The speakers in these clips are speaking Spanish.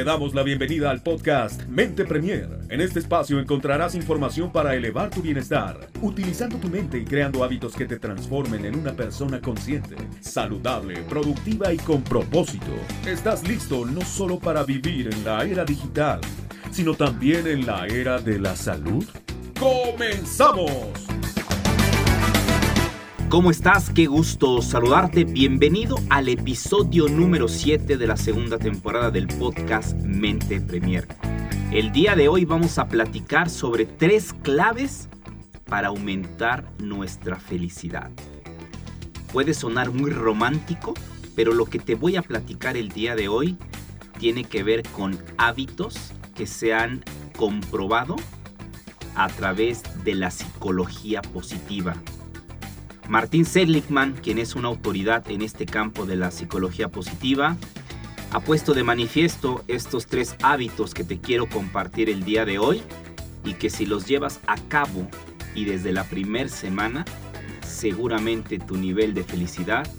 Te damos la bienvenida al podcast Mente Premier. En este espacio encontrarás información para elevar tu bienestar, utilizando tu mente y creando hábitos que te transformen en una persona consciente, saludable, productiva y con propósito. ¿Estás listo no solo para vivir en la era digital, sino también en la era de la salud? ¡Comenzamos! ¿Cómo estás? Qué gusto saludarte. Bienvenido al episodio número 7 de la segunda temporada del podcast Mente Premier. El día de hoy vamos a platicar sobre tres claves para aumentar nuestra felicidad. Puede sonar muy romántico, pero lo que te voy a platicar el día de hoy tiene que ver con hábitos que se han comprobado a través de la psicología positiva Martín Seligman, quien es una autoridad en este campo de la psicología positiva, ha puesto de manifiesto estos tres hábitos que te quiero compartir el día de hoy y que si los llevas a cabo y desde la primera semana, seguramente tu nivel de felicidad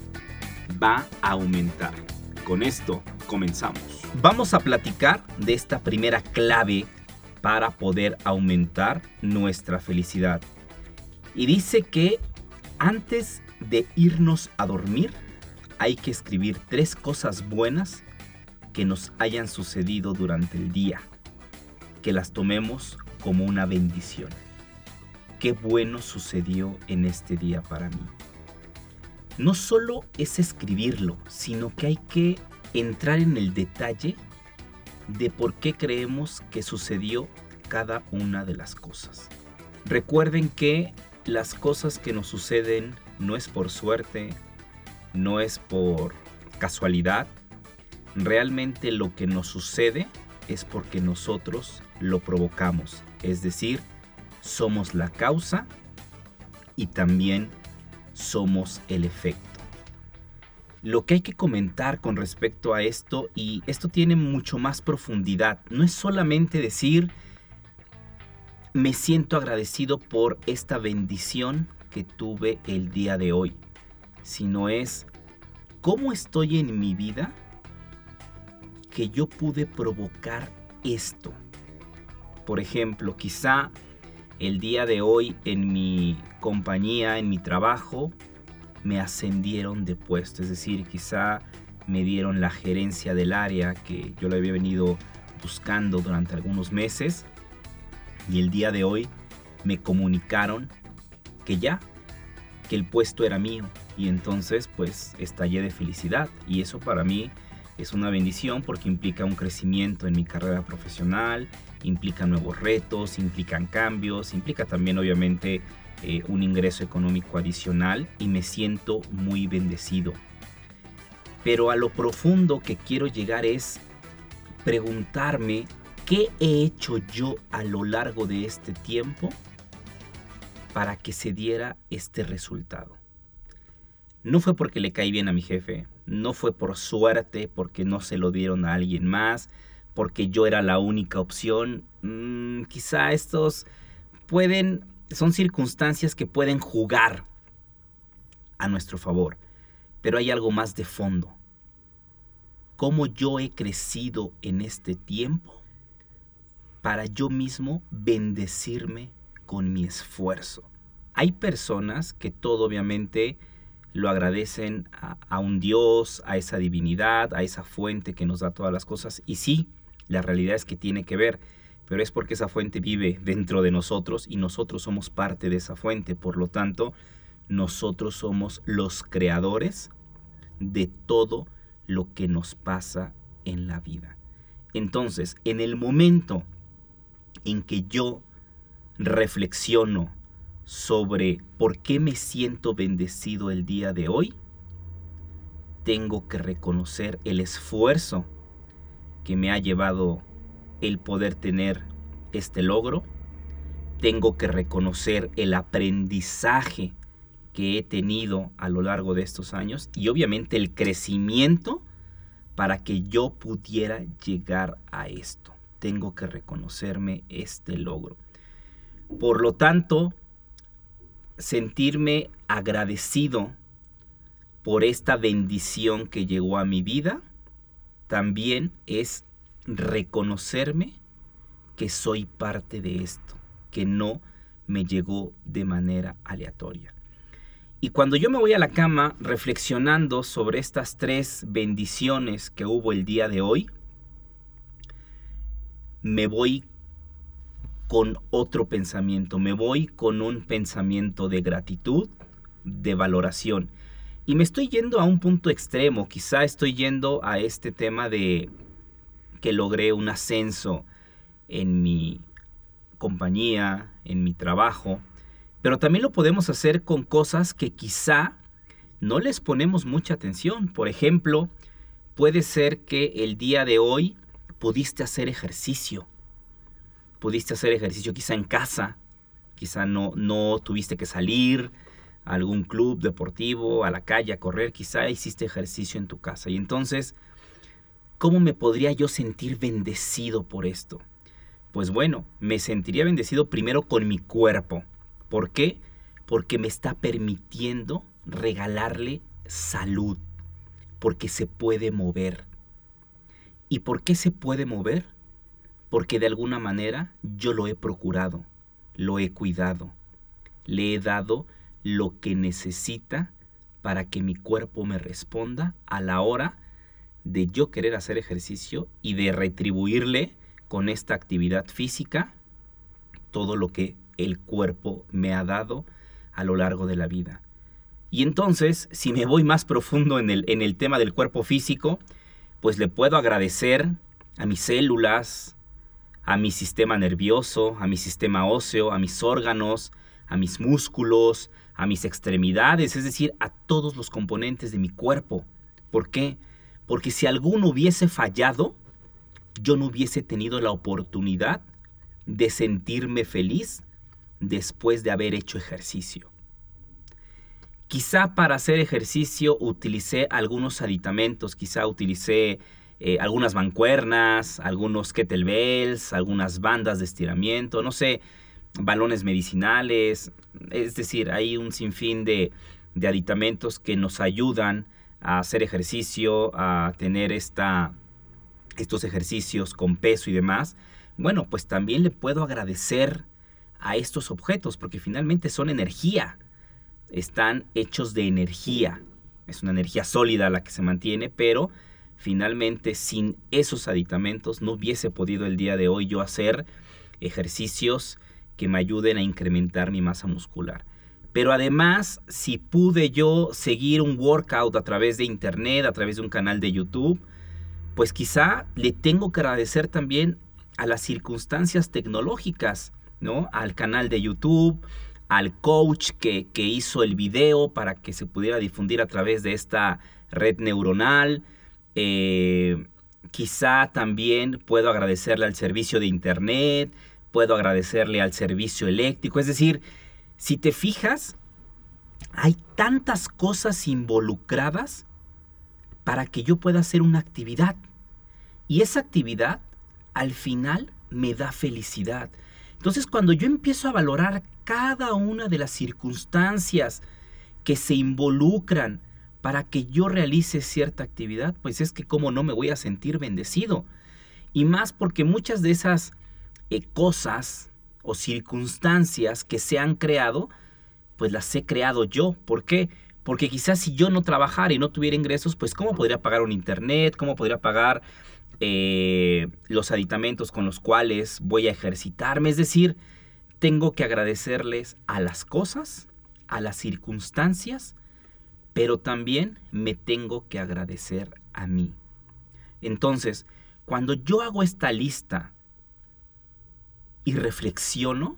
va a aumentar. Con esto comenzamos. Vamos a platicar de esta primera clave para poder aumentar nuestra felicidad. Y dice que antes de irnos a dormir, hay que escribir tres cosas buenas que nos hayan sucedido durante el día, que las tomemos como una bendición. Qué bueno sucedió en este día para mí. No solo es escribirlo, sino que hay que entrar en el detalle de por qué creemos que sucedió cada una de las cosas. Recuerden que las cosas que nos suceden no es por suerte, no es por casualidad. Realmente lo que nos sucede es porque nosotros lo provocamos. Es decir, somos la causa y también somos el efecto. Lo que hay que comentar con respecto a esto, y esto tiene mucho más profundidad, no es solamente decir, me siento agradecido por esta bendición que tuve el día de hoy, sino es cómo estoy en mi vida que yo pude provocar esto. Por ejemplo, quizá el día de hoy en mi compañía, en mi trabajo, me ascendieron de puesto, es decir, quizá me dieron la gerencia del área que yo le había venido buscando durante algunos meses y el día de hoy me comunicaron que ya, que el puesto era mío y entonces pues estallé de felicidad y eso para mí es una bendición porque implica un crecimiento en mi carrera profesional, implica nuevos retos, implican cambios, implica también obviamente eh, un ingreso económico adicional y me siento muy bendecido. Pero a lo profundo que quiero llegar es preguntarme ¿Qué he hecho yo a lo largo de este tiempo para que se diera este resultado? No fue porque le caí bien a mi jefe, no fue por suerte, porque no se lo dieron a alguien más, porque yo era la única opción. Mm, quizá estos pueden, son circunstancias que pueden jugar a nuestro favor, pero hay algo más de fondo. ¿Cómo yo he crecido en este tiempo? Para yo mismo bendecirme con mi esfuerzo. Hay personas que todo obviamente lo agradecen a, un Dios, a esa divinidad, a esa fuente que nos da todas las cosas. Y sí, la realidad es que tiene que ver, pero es porque esa fuente vive dentro de nosotros y nosotros somos parte de esa fuente. Por lo tanto, nosotros somos los creadores de todo lo que nos pasa en la vida. Entonces, en el momento en que yo reflexiono sobre por qué me siento bendecido el día de hoy, tengo que reconocer el esfuerzo que me ha llevado el poder tener este logro. Tengo que reconocer el aprendizaje que he tenido a lo largo de estos años y obviamente el crecimiento para que yo pudiera llegar a esto tengo que reconocerme este logro. Por lo tanto, sentirme agradecido por esta bendición que llegó a mi vida, también es reconocerme que soy parte de esto, que no me llegó de manera aleatoria. Y cuando yo me voy a la cama reflexionando sobre estas tres bendiciones que hubo el día de hoy, me voy con otro pensamiento, me voy con un pensamiento de gratitud, de valoración. Y me estoy yendo a un punto extremo, quizá estoy yendo a este tema de que logré un ascenso en mi compañía, en mi trabajo, pero también lo podemos hacer con cosas que quizá no les ponemos mucha atención. Por ejemplo, puede ser que el día de hoy pudiste hacer ejercicio. Pudiste hacer ejercicio quizá en casa, quizá no, no tuviste que salir a algún club deportivo, a la calle a correr, quizá hiciste ejercicio en tu casa. Y entonces, ¿cómo me podría yo sentir bendecido por esto? Pues bueno, me sentiría bendecido primero con mi cuerpo ¿Por qué? Porque me está permitiendo regalarle salud, porque se puede mover. ¿Y por qué se puede mover? Porque de alguna manera yo lo he procurado, lo he cuidado, le he dado lo que necesita para que mi cuerpo me responda a la hora de yo querer hacer ejercicio y de retribuirle con esta actividad física todo lo que el cuerpo me ha dado a lo largo de la vida. Y entonces, si me voy más profundo en el, en el tema del cuerpo físico, pues le puedo agradecer a mis células, a mi sistema nervioso, a mi sistema óseo, a mis órganos, a mis músculos, a mis extremidades, es decir, a todos los componentes de mi cuerpo. ¿Por qué? Porque si alguno hubiese fallado, yo no hubiese tenido la oportunidad de sentirme feliz después de haber hecho ejercicio. Quizá para hacer ejercicio utilicé algunos aditamentos, quizá utilicé eh, algunas mancuernas, algunos kettlebells, algunas bandas de estiramiento, no sé, balones medicinales, es decir, hay un sinfín de, de aditamentos que nos ayudan a hacer ejercicio, a tener esta, estos ejercicios con peso y demás. Bueno, pues también le puedo agradecer a estos objetos, porque finalmente son energía, están hechos de energía, es una energía sólida la que se mantiene, pero finalmente sin esos aditamentos no hubiese podido el día de hoy yo hacer ejercicios que me ayuden a incrementar mi masa muscular. Pero además, si pude yo seguir un workout a través de internet, a través de un canal de YouTube, pues quizá le tengo que agradecer también a las circunstancias tecnológicas ¿no? Al canal de YouTube, al coach que, hizo el video para que se pudiera difundir a través de esta red neuronal. Eh, quizá también puedo agradecerle al servicio de internet, puedo agradecerle al servicio eléctrico. Es decir, si te fijas, hay tantas cosas involucradas para que yo pueda hacer una actividad. Y esa actividad al final me da felicidad. Entonces cuando yo empiezo a valorar cada una de las circunstancias que se involucran para que yo realice cierta actividad, pues es que cómo no me voy a sentir bendecido. Y más porque muchas de esas eh, cosas o circunstancias que se han creado, pues las he creado yo. ¿Por qué? Porque quizás si yo no trabajara y no tuviera ingresos, pues ¿cómo podría pagar un internet? ¿Cómo podría pagar eh, los aditamentos con los cuales voy a ejercitarme. Es decir, tengo que agradecerles a las cosas, a las circunstancias, pero también me tengo que agradecer a mí. Entonces, cuando yo hago esta lista y reflexiono,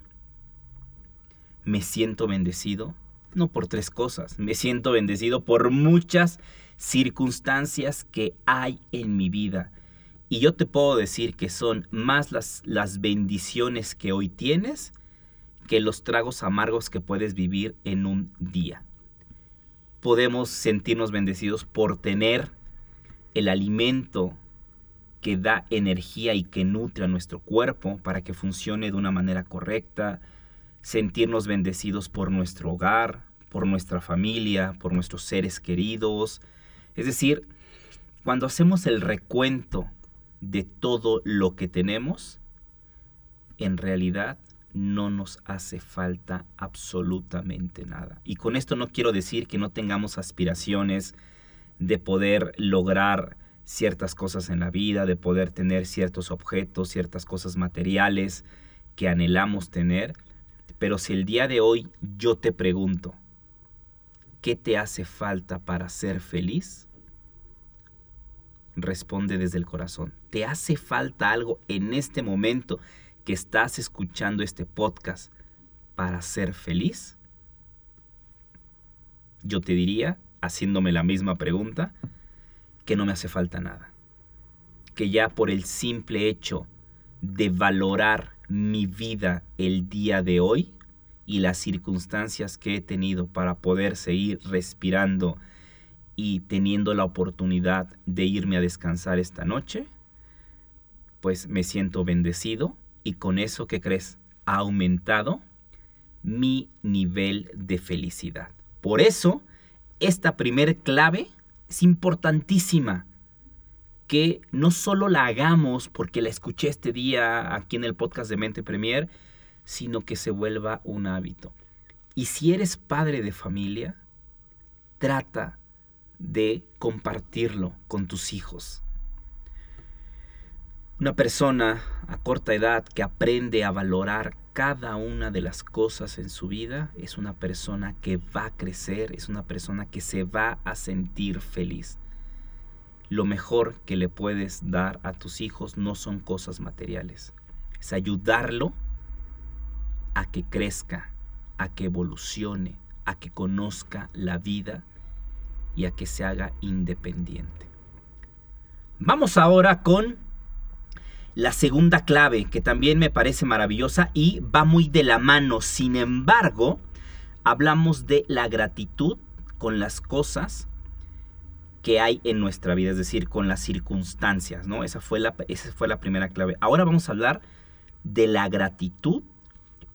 me siento bendecido, no por tres cosas, me siento bendecido por muchas circunstancias que hay en mi vida y yo te puedo decir que son más las, las bendiciones que hoy tienes que los tragos amargos que puedes vivir en un día. Podemos sentirnos bendecidos por tener el alimento que da energía y que nutre a nuestro cuerpo para que funcione de una manera correcta, sentirnos bendecidos por nuestro hogar, por nuestra familia, por nuestros seres queridos. Es decir, cuando hacemos el recuento de todo lo que tenemos, en realidad no nos hace falta absolutamente nada. Y con esto no quiero decir que no tengamos aspiraciones de poder lograr ciertas cosas en la vida, de poder tener ciertos objetos, ciertas cosas materiales que anhelamos tener. Pero si el día de hoy yo te pregunto, ¿qué te hace falta para ser feliz? Responde desde el corazón. ¿Te hace falta algo en este momento que estás escuchando este podcast para ser feliz? Yo te diría, haciéndome la misma pregunta, que no me hace falta nada. Que ya por el simple hecho de valorar mi vida el día de hoy y las circunstancias que he tenido para poder seguir respirando y teniendo la oportunidad de irme a descansar esta noche, pues me siento bendecido y con eso, ¿qué crees? Ha aumentado mi nivel de felicidad. Por eso, esta primer clave es importantísima que no solo la hagamos porque la escuché este día aquí en el podcast de Mente Premier, sino que se vuelva un hábito. Y si eres padre de familia, trata de compartirlo con tus hijos. Una persona a corta edad que aprende a valorar cada una de las cosas en su vida es una persona que va a crecer, es una persona que se va a sentir feliz. Lo mejor que le puedes dar a tus hijos no son cosas materiales, es ayudarlo a que crezca, a que evolucione, a que conozca la vida y a que se haga independiente. Vamos ahora con la segunda clave, que también me parece maravillosa y va muy de la mano. Sin embargo, hablamos de la gratitud con las cosas que hay en nuestra vida, es decir, con las circunstancias, ¿no? Esa fue la, esa fue la primera clave. Ahora vamos a hablar de la gratitud,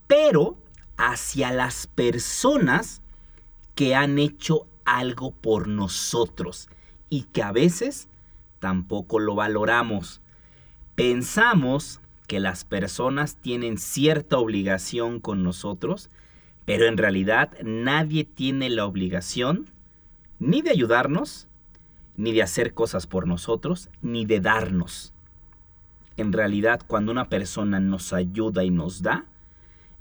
pero hacia las personas que han hecho algo por nosotros y que a veces tampoco lo valoramos. Pensamos que las personas tienen cierta obligación con nosotros, pero en realidad nadie tiene la obligación ni de ayudarnos, ni de hacer cosas por nosotros, ni de darnos. En realidad, cuando una persona nos ayuda y nos da,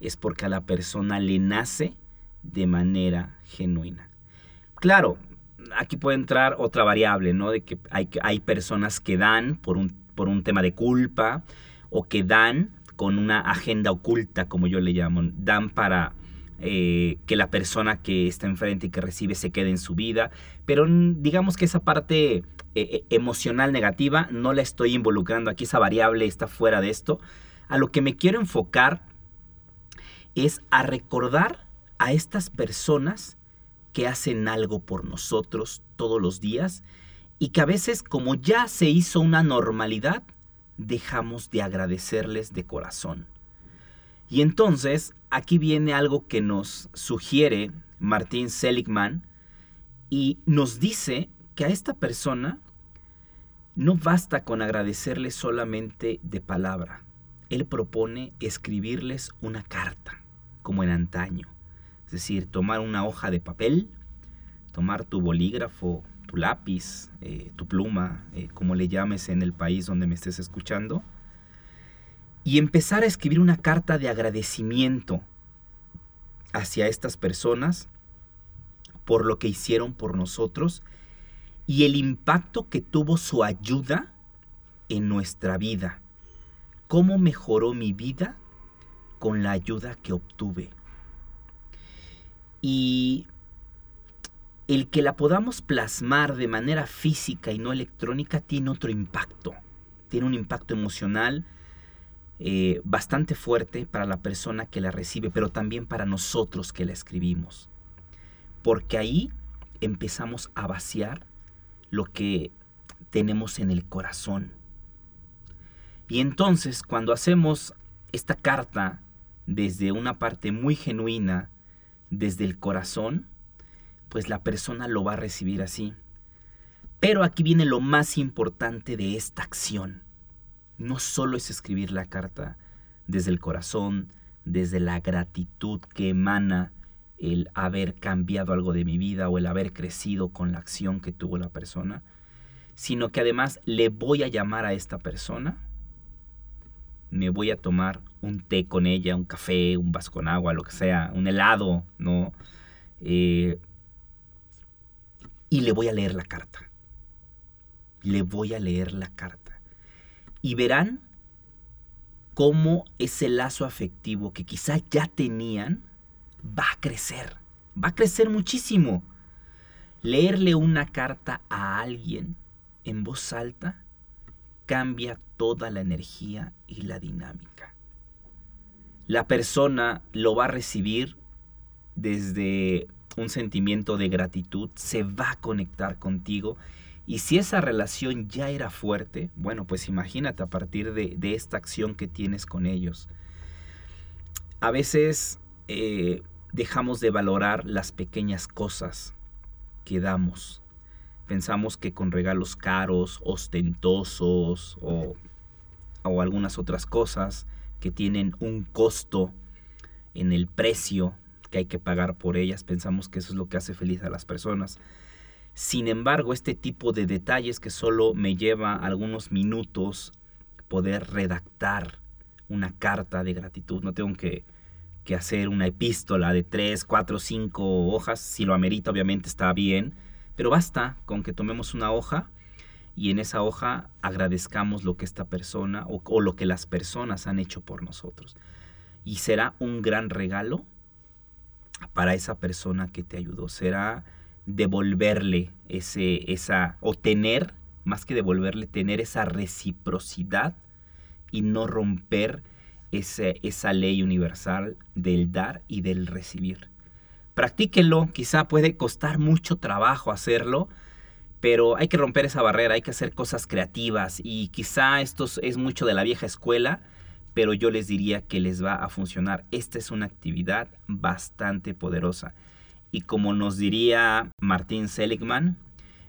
es porque a la persona le nace de manera genuina. Claro, aquí puede entrar otra variable, ¿no? De que hay, personas que dan por un por un tema de culpa o que dan con una agenda oculta, como yo le llamo, dan para eh, que la persona que está enfrente y que recibe se quede en su vida, pero digamos que esa parte eh, eh, emocional negativa no la estoy involucrando aquí, esa variable está fuera de esto. A lo que me quiero enfocar es a recordar a estas personas que hacen algo por nosotros todos los días y que a veces como ya se hizo una normalidad, dejamos de agradecerles de corazón. Y entonces aquí viene algo que nos sugiere Martín Seligman y nos dice que a esta persona no basta con agradecerles solamente de palabra. Él propone escribirles una carta, como en antaño. Es decir, tomar una hoja de papel, tomar tu bolígrafo tu lápiz, eh, tu pluma, eh, como le llames en el país donde me estés escuchando, y empezar a escribir una carta de agradecimiento hacia estas personas por lo que hicieron por nosotros y el impacto que tuvo su ayuda en nuestra vida. ¿Cómo mejoró mi vida con la ayuda que obtuve? Y el que la podamos plasmar de manera física y no electrónica tiene otro impacto. Tiene un impacto emocional eh, bastante fuerte para la persona que la recibe, pero también para nosotros que la escribimos. Porque ahí empezamos a vaciar lo que tenemos en el corazón. Y entonces cuando hacemos esta carta desde una parte muy genuina, desde el corazón, pues la persona lo va a recibir así. Pero aquí viene lo más importante de esta acción. no solo es escribir la carta desde el corazón, desde la gratitud que emana el haber cambiado algo de mi vida o el haber crecido con la acción que tuvo la persona, sino que además le voy a llamar a esta persona, me voy a tomar un té con ella, un café, un vaso con agua, lo que sea, un helado, ¿no? Eh, y le voy a leer la carta. Le voy a leer la carta. Y verán cómo ese lazo afectivo que quizás ya tenían va a crecer. Va a crecer muchísimo. Leerle una carta a alguien en voz alta cambia toda la energía y la dinámica. La persona lo va a recibir desde un sentimiento de gratitud, se va a conectar contigo. Y si esa relación ya era fuerte, bueno, pues imagínate a partir de, esta acción que tienes con ellos. A veces eh, dejamos de valorar las pequeñas cosas que damos. Pensamos que con regalos caros, ostentosos o, o algunas otras cosas que tienen un costo en el precio que hay que pagar por ellas, pensamos que eso es lo que hace feliz a las personas. Sin embargo, este tipo de detalles que solo me lleva algunos minutos poder redactar una carta de gratitud, no tengo que, que hacer una epístola de tres, cuatro, cinco hojas, si lo amerita obviamente está bien, pero basta con que tomemos una hoja y en esa hoja agradezcamos lo que esta persona o lo que las personas han hecho por nosotros. Y será un gran regalo para esa persona que te ayudó. Será devolverle ese, esa, o tener, más que devolverle, tener esa reciprocidad y no romper ese, esa ley universal del dar y del recibir. Practíquenlo, quizá puede costar mucho trabajo hacerlo, pero hay que romper esa barrera, hay que hacer cosas creativas y quizá esto es mucho de la vieja escuela, pero yo les diría que les va a funcionar. Esta es una actividad bastante poderosa. Y como nos diría Martín Seligman,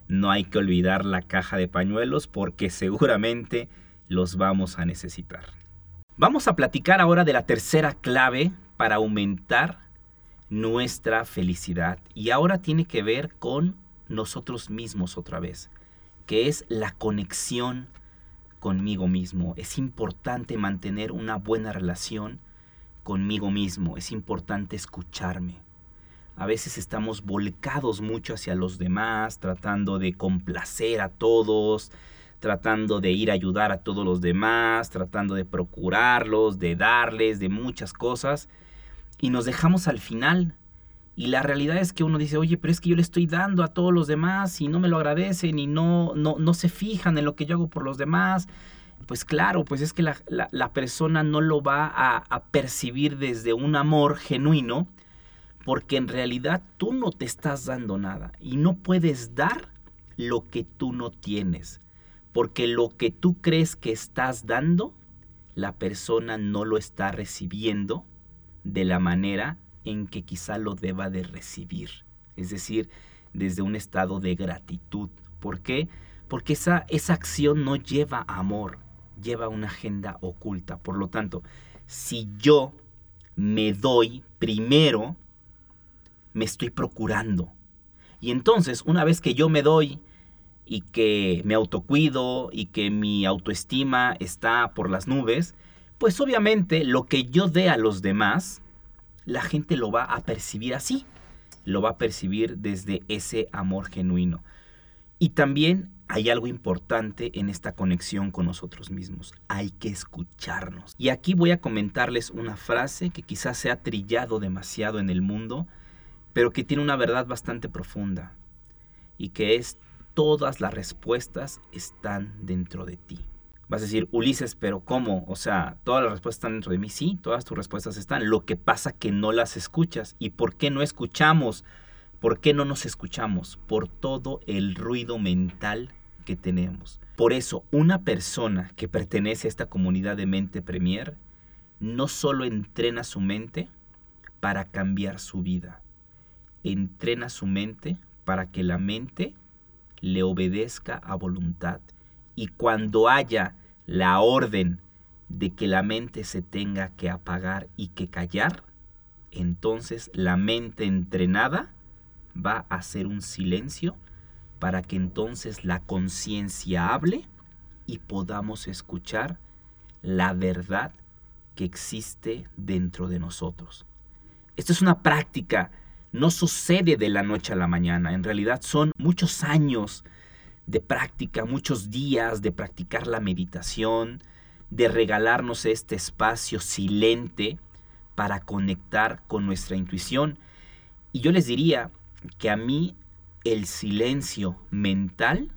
no hay que olvidar la caja de pañuelos porque seguramente los vamos a necesitar. Vamos a platicar ahora de la tercera clave para aumentar nuestra felicidad. Y ahora tiene que ver con nosotros mismos otra vez, que es la conexión conmigo mismo. Es importante mantener una buena relación conmigo mismo. Es importante escucharme. A veces estamos volcados mucho hacia los demás, tratando de complacer a todos, tratando de ir a ayudar a todos los demás, tratando de procurarlos, de darles, de muchas cosas. Y nos dejamos al final y la realidad es que uno dice, oye, pero es que yo le estoy dando a todos los demás y no me lo agradecen y no, no, no se fijan en lo que yo hago por los demás. Pues claro, pues es que la, persona no lo va a percibir desde un amor genuino, porque en realidad tú no te estás dando nada y no puedes dar lo que tú no tienes, porque lo que tú crees que estás dando, la persona no lo está recibiendo de la manera en que quizá lo deba de recibir. Es decir, desde un estado de gratitud. ¿Por qué? Porque esa, esa acción no lleva amor, lleva una agenda oculta. Por lo tanto, si yo me doy primero, me estoy procurando. Y entonces, una vez que yo me doy y que me autocuido y que mi autoestima está por las nubes, pues obviamente lo que yo dé a los demás la gente lo va a percibir así, lo va a percibir desde ese amor genuino. Y también hay algo importante en esta conexión con nosotros mismos. Hay que escucharnos. Y aquí voy a comentarles una frase que quizás se ha trillado demasiado en el mundo, pero que tiene una verdad bastante profunda. Y que es, todas las respuestas están dentro de ti. Vas a decir, Ulises, pero ¿cómo? O sea, todas las respuestas están dentro de mí. Sí, todas tus respuestas están. Lo que pasa que no las escuchas. ¿Y por qué no escuchamos? ¿Por qué no nos escuchamos? Por todo el ruido mental que tenemos. Por eso, una persona que pertenece a esta comunidad de mente premier no solo entrena su mente para cambiar su vida, entrena su mente para que la mente le obedezca a voluntad. Y cuando haya la orden de que la mente se tenga que apagar y que callar, entonces la mente entrenada va a hacer un silencio para que entonces la conciencia hable y podamos escuchar la verdad que existe dentro de nosotros. Esto es una práctica, no sucede de la noche a la mañana, en realidad son muchos años de práctica, muchos días de practicar la meditación, de regalarnos este espacio silente para conectar con nuestra intuición. Y yo les diría que a mí el silencio mental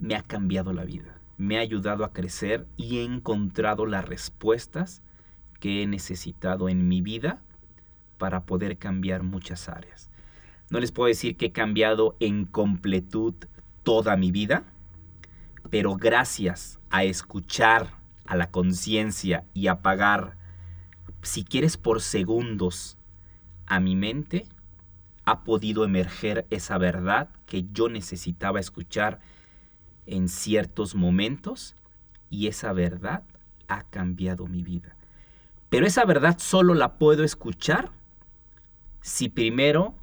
me ha cambiado la vida, me ha ayudado a crecer y he encontrado las respuestas que he necesitado en mi vida para poder cambiar muchas áreas. No les puedo decir que he cambiado en completud toda mi vida, pero gracias a escuchar a la conciencia y apagar, si quieres por segundos, a mi mente, ha podido emerger esa verdad que yo necesitaba escuchar en ciertos momentos y esa verdad ha cambiado mi vida. Pero esa verdad solo la puedo escuchar si primero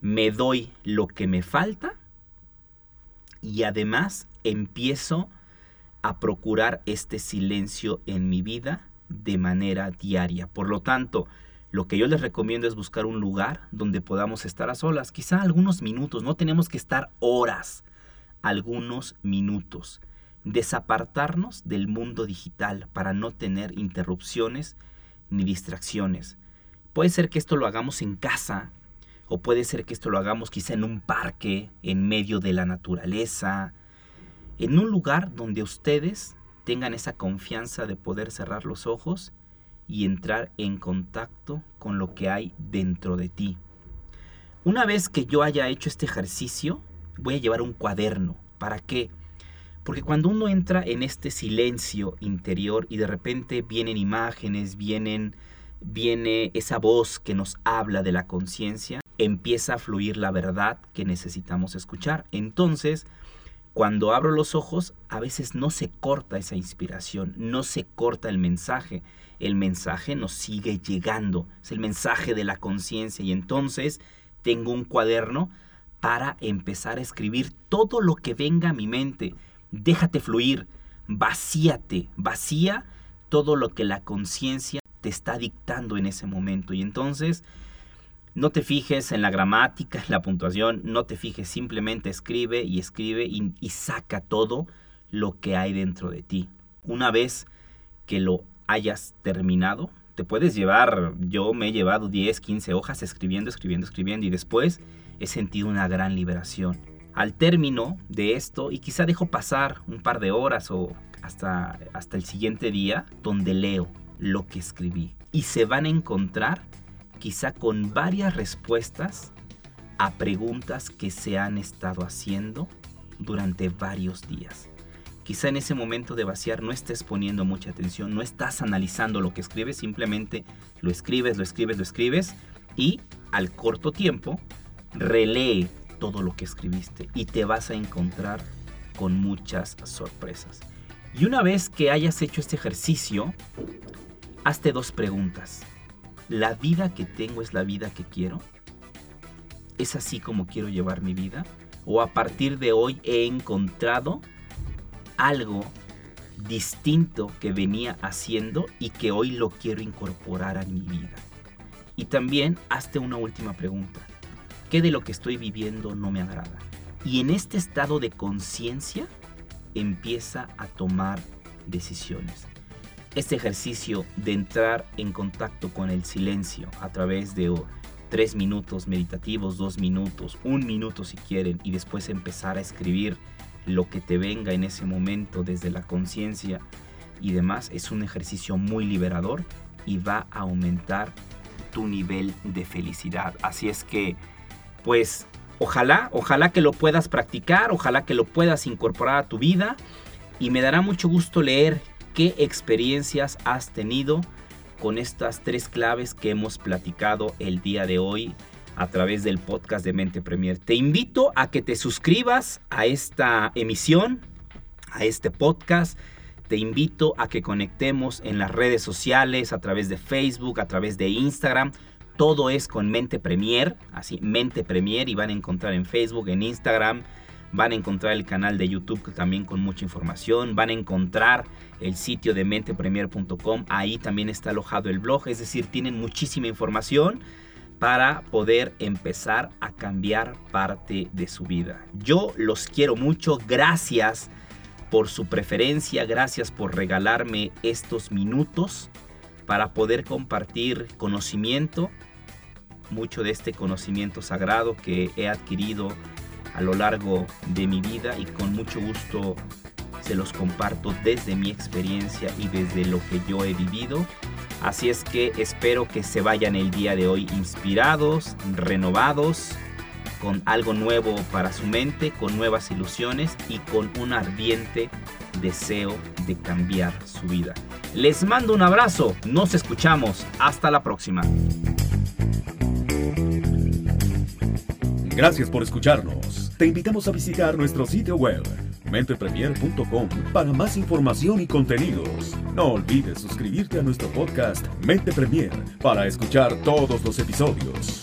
me doy lo que me falta y además empiezo a procurar este silencio en mi vida de manera diaria. Por lo tanto, lo que yo les recomiendo es buscar un lugar donde podamos estar a solas, quizá algunos minutos, no tenemos que estar horas, algunos minutos. Desapartarnos del mundo digital para no tener interrupciones ni distracciones. Puede ser que esto lo hagamos en casa, o puede ser que esto lo hagamos quizá en un parque, en medio de la naturaleza, en un lugar donde ustedes tengan esa confianza de poder cerrar los ojos y entrar en contacto con lo que hay dentro de ti. Una vez que yo haya hecho este ejercicio, voy a llevar un cuaderno. ¿Para qué? Porque cuando uno entra en este silencio interior y de repente vienen imágenes, vienen, viene esa voz que nos habla de la conciencia, empieza a fluir la verdad que necesitamos escuchar. Entonces, cuando abro los ojos, a veces no se corta esa inspiración, no se corta el mensaje, el mensaje nos sigue llegando, es el mensaje de la conciencia y entonces tengo un cuaderno para empezar a escribir todo lo que venga a mi mente. Déjate fluir, vacíate, vacía todo lo que la conciencia te está dictando en ese momento. Y entonces no te fijes en la gramática, en la puntuación, no te fijes, simplemente escribe y escribe y, saca todo lo que hay dentro de ti. Una vez que lo hayas terminado. Te puedes llevar, yo me he llevado 10, 15 hojas escribiendo, escribiendo, escribiendo y después he sentido una gran liberación. Al término de esto, y quizá dejo pasar un par de horas o hasta, hasta el siguiente día, donde leo lo que escribí. Y se van a encontrar quizá con varias respuestas a preguntas que se han estado haciendo durante varios días. Quizá en ese momento de vaciar no estés poniendo mucha atención, no estás analizando lo que escribes, simplemente lo escribes, lo escribes, lo escribes y al corto tiempo relee todo lo que escribiste y te vas a encontrar con muchas sorpresas. Y una vez que hayas hecho este ejercicio, hazte dos preguntas. ¿La vida que tengo es la vida que quiero? ¿Es así como quiero llevar mi vida? ¿O a partir de hoy he encontrado algo distinto que venía haciendo y que hoy lo quiero incorporar a mi vida. Y también hazte una última pregunta. ¿Qué de lo que estoy viviendo no me agrada? Y en este estado de conciencia empieza a tomar decisiones. Este ejercicio de entrar en contacto con el silencio a través de tres minutos meditativos, dos minutos, un minuto si quieren, y después empezar a escribir lo que te venga en ese momento desde la conciencia y demás es un ejercicio muy liberador y va a aumentar tu nivel de felicidad. Así es que, pues, ojalá, ojalá que lo puedas practicar, ojalá que lo puedas incorporar a tu vida y me dará mucho gusto leer qué experiencias has tenido con estas tres claves que hemos platicado el día de hoy a través del podcast de Mente Premier. Te invito a que te suscribas a esta emisión, a este podcast. te invito a que conectemos en las redes sociales, a través de Facebook, a través de Instagram. Todo es con Mente Premier, así, Mente Premier, y van a encontrar en Facebook, en Instagram, van a encontrar el canal de YouTube también con mucha información, van a encontrar el sitio de mentepremier.com, ahí también está alojado el blog, es decir, tienen muchísima información para poder empezar a cambiar parte de su vida. Yo los quiero mucho, gracias por su preferencia, gracias por regalarme estos minutos para poder compartir conocimiento, mucho de este conocimiento sagrado que he adquirido a lo largo de mi vida y con mucho gusto se los comparto desde mi experiencia y desde lo que yo he vivido. Así es que espero que se vayan el día de hoy inspirados, renovados, con algo nuevo para su mente, con nuevas ilusiones y con un ardiente deseo de cambiar su vida. Les mando un abrazo, nos escuchamos, hasta la próxima. Gracias por escucharnos. Te invitamos a visitar nuestro sitio web mentepremier.com para más información y contenidos. No olvides suscribirte a nuestro podcast Mente Premier para escuchar todos los episodios.